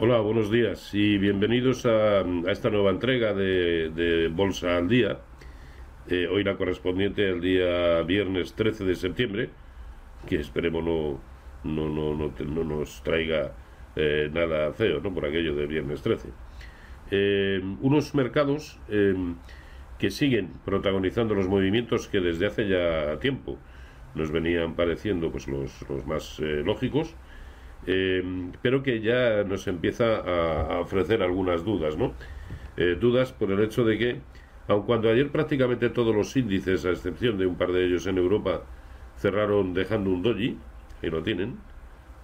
Hola, buenos días y bienvenidos a, esta nueva entrega de, Bolsa al Día. Eh, hoy la correspondiente al día viernes 13 de septiembre, que esperemos no, no, no, no, nos traiga eh, nada feo, ¿no? Por aquello de viernes 13. Eh, unos mercados que siguen protagonizando los movimientos que desde hace ya tiempo nos venían pareciendo pues los, los más lógicos eh, pero que ya nos empieza a, ofrecer algunas dudas, ¿no? Eh, dudas por el hecho de que, aun cuando ayer prácticamente todos los índices, a excepción de un par de ellos en Europa, cerraron dejando un doji, y lo tienen,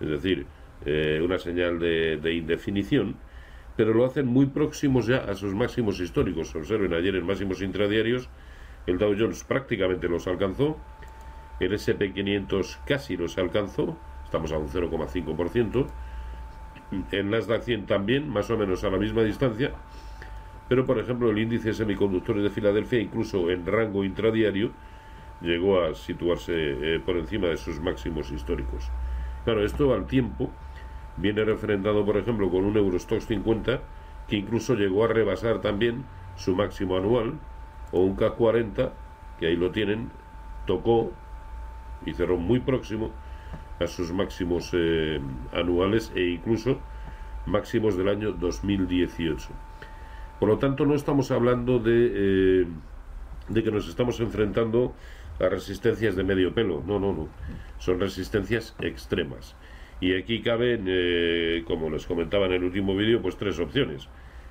es decir, eh, una señal de, de, indefinición, pero lo hacen muy próximos ya a sus máximos históricos. Observen ayer en máximos intradiarios, el Dow Jones prácticamente los alcanzó, el SP500 casi los alcanzó, estamos a un 0,5%. En Nasdaq 100 también, más o menos a la misma distancia. Pero, por ejemplo, el índice de semiconductores de Filadelfia, incluso en rango intradiario, llegó a situarse eh, por encima de sus máximos históricos. Claro, esto al tiempo viene referendado, por ejemplo, con un Eurostox 50 que incluso llegó a rebasar también su máximo anual, o un K40, que ahí lo tienen, tocó y cerró muy próximo a sus máximos eh, anuales e incluso máximos del año 2018. Por lo tanto, no estamos hablando de, eh, de que nos estamos enfrentando a resistencias de medio pelo, no, no, no, son resistencias extremas. Y aquí caben, eh, como les comentaba en el último vídeo, pues tres opciones.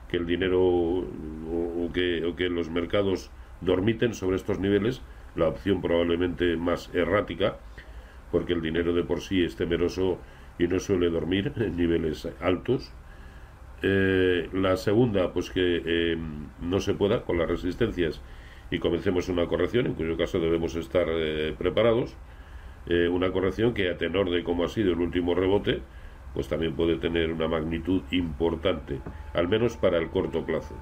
Que el dinero o, que, o que los mercados dormiten sobre estos niveles, la opción probablemente más errática, porque el dinero de por sí es temeroso y no suele dormir en niveles altos. Eh, la segunda, pues que eh, no se pueda con las resistencias y comencemos una corrección, en cuyo caso debemos estar eh, preparados. una corrección que a tenor de cómo ha sido el último rebote, pues también puede tener una magnitud importante, al menos para el corto plazo.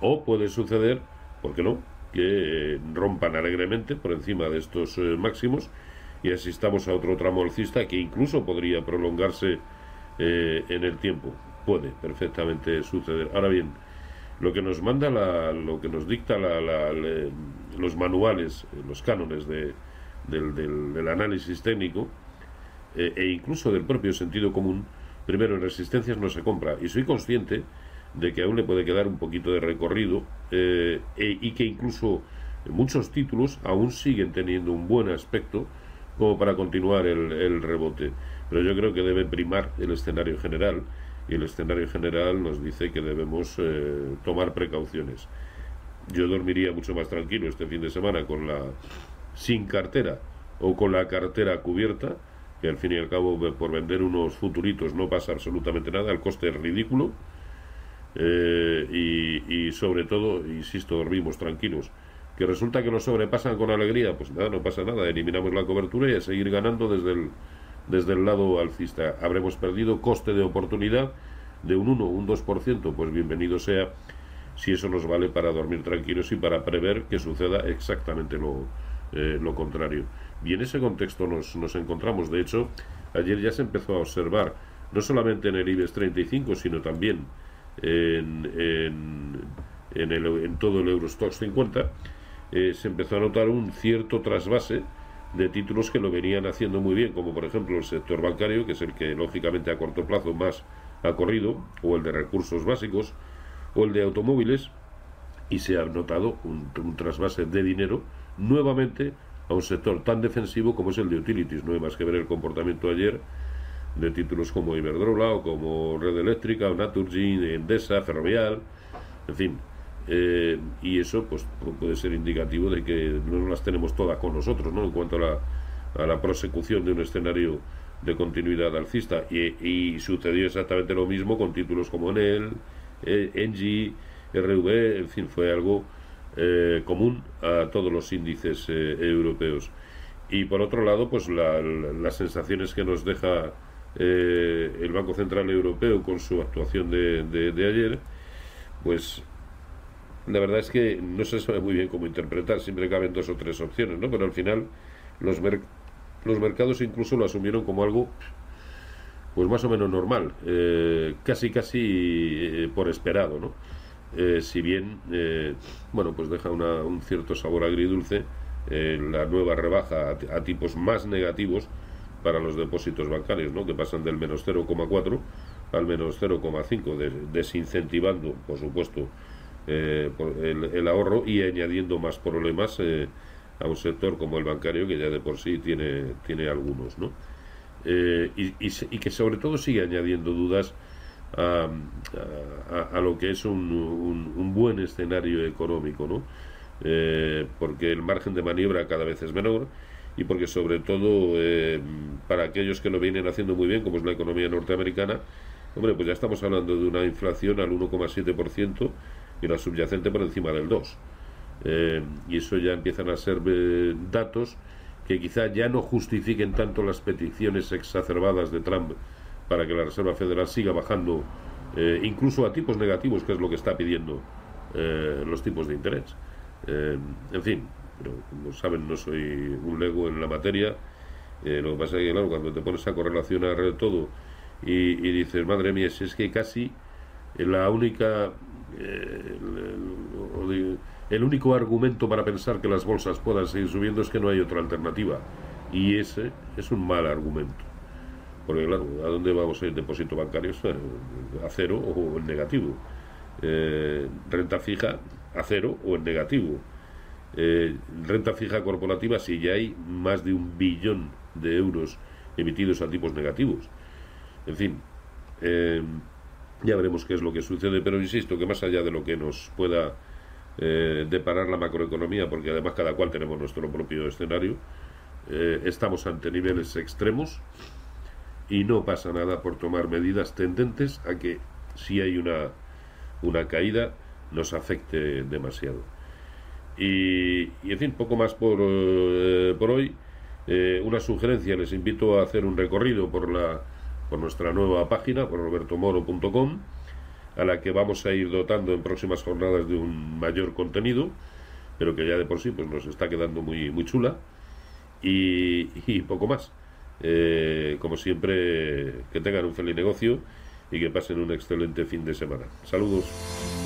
O puede suceder, ¿por qué no?, que rompan alegremente por encima de estos máximos y asistamos a otro tramo alcista que incluso podría prolongarse eh, en el tiempo. Puede perfectamente suceder. Ahora bien, lo que nos manda, la, lo que nos dicta la, los manuales, eh, los cánones de, del, análisis técnico eh, e incluso del propio sentido común, primero en resistencias no se compra. Y soy consciente de que aún le puede quedar un poquito de recorrido e, y que incluso muchos títulos aún siguen teniendo un buen aspecto como para continuar el, rebote. Pero yo creo que debe primar el escenario general y el escenario general nos dice que debemos eh, tomar precauciones. Yo dormiría mucho más tranquilo este fin de semana con la sin cartera o con la cartera cubierta, que al fin y al cabo por vender unos futuritos no pasa absolutamente nada, el coste es ridículo. Eh, y, y sobre todo, insisto, dormimos tranquilos que resulta que nos sobrepasan con alegría, pues nada, no pasa nada, eliminamos la cobertura y a seguir ganando desde el, desde el lado alcista. Habremos perdido coste de oportunidad de un 1, un 2%, pues bienvenido sea si eso nos vale para dormir tranquilos y para prever que suceda exactamente lo, eh, lo contrario. Y en ese contexto nos, nos encontramos, de hecho, ayer ya se empezó a observar, no solamente en el IBEX 35, sino también en, en, en, el, en todo el Eurostox 50, eh, se empezó a notar un cierto trasvase de títulos que lo venían haciendo muy bien, como por ejemplo el sector bancario, que es el que lógicamente a corto plazo más ha corrido, o el de recursos básicos, o el de automóviles, y se ha notado un, trasvase de dinero nuevamente a un sector tan defensivo como es el de utilities. No hay más que ver el comportamiento ayer de títulos como Iberdrola o como Red Eléctrica o Naturgy, Endesa, Ferrovial, en fin, eh, y eso pues puede ser indicativo de que no las tenemos todas con nosotros ¿no? en cuanto a la, a la prosecución de un escenario de continuidad alcista y, sucedió exactamente lo mismo con títulos como Enel, eh, Engie, RV, en fin, fue algo eh, común a todos los índices europeos. Y por otro lado, pues las sensaciones que nos deja el Banco Central Europeo con su actuación de, de ayer, pues la verdad es que no se sabe muy bien cómo interpretar, siempre caben dos o tres opciones, ¿no? Pero al final los, los mercados incluso lo asumieron como algo pues más o menos normal, eh, casi casi eh, por esperado, ¿no? Eh, si bien, bueno, pues deja un cierto sabor agridulce la nueva rebaja a, tipos más negativos para los depósitos bancarios, ¿no? Que pasan del menos 0,4 al menos 0,5, desincentivando, por supuesto, el, el, ahorro y añadiendo más problemas a un sector como el bancario que ya de por sí tiene, tiene algunos, ¿no? Eh, y, que sobre todo sigue añadiendo dudas a, a, lo que es un, un, buen escenario económico, ¿no? Eh, porque el margen de maniobra cada vez es menor y porque sobre todo eh, para aquellos que lo vienen haciendo muy bien, como es la economía norteamericana, hombre, pues ya estamos hablando de una inflación al 1,7% y la subyacente por encima del 2%. y eso ya empiezan a ser datos que quizá ya no justifiquen tanto las peticiones exacerbadas de Trump para que la Reserva Federal siga bajando eh, incluso a tipos negativos, que es lo que está pidiendo eh, los tipos de interés. Eh, en fin, pero como saben, no soy un lego en la materia. lo que pasa es que, claro, cuando te pones a correlacionar todo y, y dices, madre mía, si es que casi la única el único argumento para pensar que las bolsas puedan seguir subiendo es que no hay otra alternativa. Y ese es un mal argumento. Porque claro, ¿a dónde vamos ir depósito bancario? A cero o en negativo. Eh, renta fija a cero o en negativo. Eh, renta fija corporativa si ya hay más de un billón de euros emitidos a tipos negativos. En fin, eh, ya veremos qué es lo que sucede, pero insisto que más allá de lo que nos pueda eh, de parar la macroeconomía, porque además cada cual tenemos nuestro propio escenario. Eh, estamos ante niveles extremos y no pasa nada por tomar medidas tendentes a que si hay una, una caída nos afecte demasiado. Y, en fin, poco más por, eh, por hoy. una sugerencia, les invito a hacer un recorrido por, la, por nuestra nueva página, por robertomoro.com a la que vamos a ir dotando en próximas jornadas de un mayor contenido, pero que ya de por sí pues nos está quedando muy, muy chula. Y, poco más. Eh, como siempre, que tengan un feliz negocio y que pasen un excelente fin de semana. Saludos.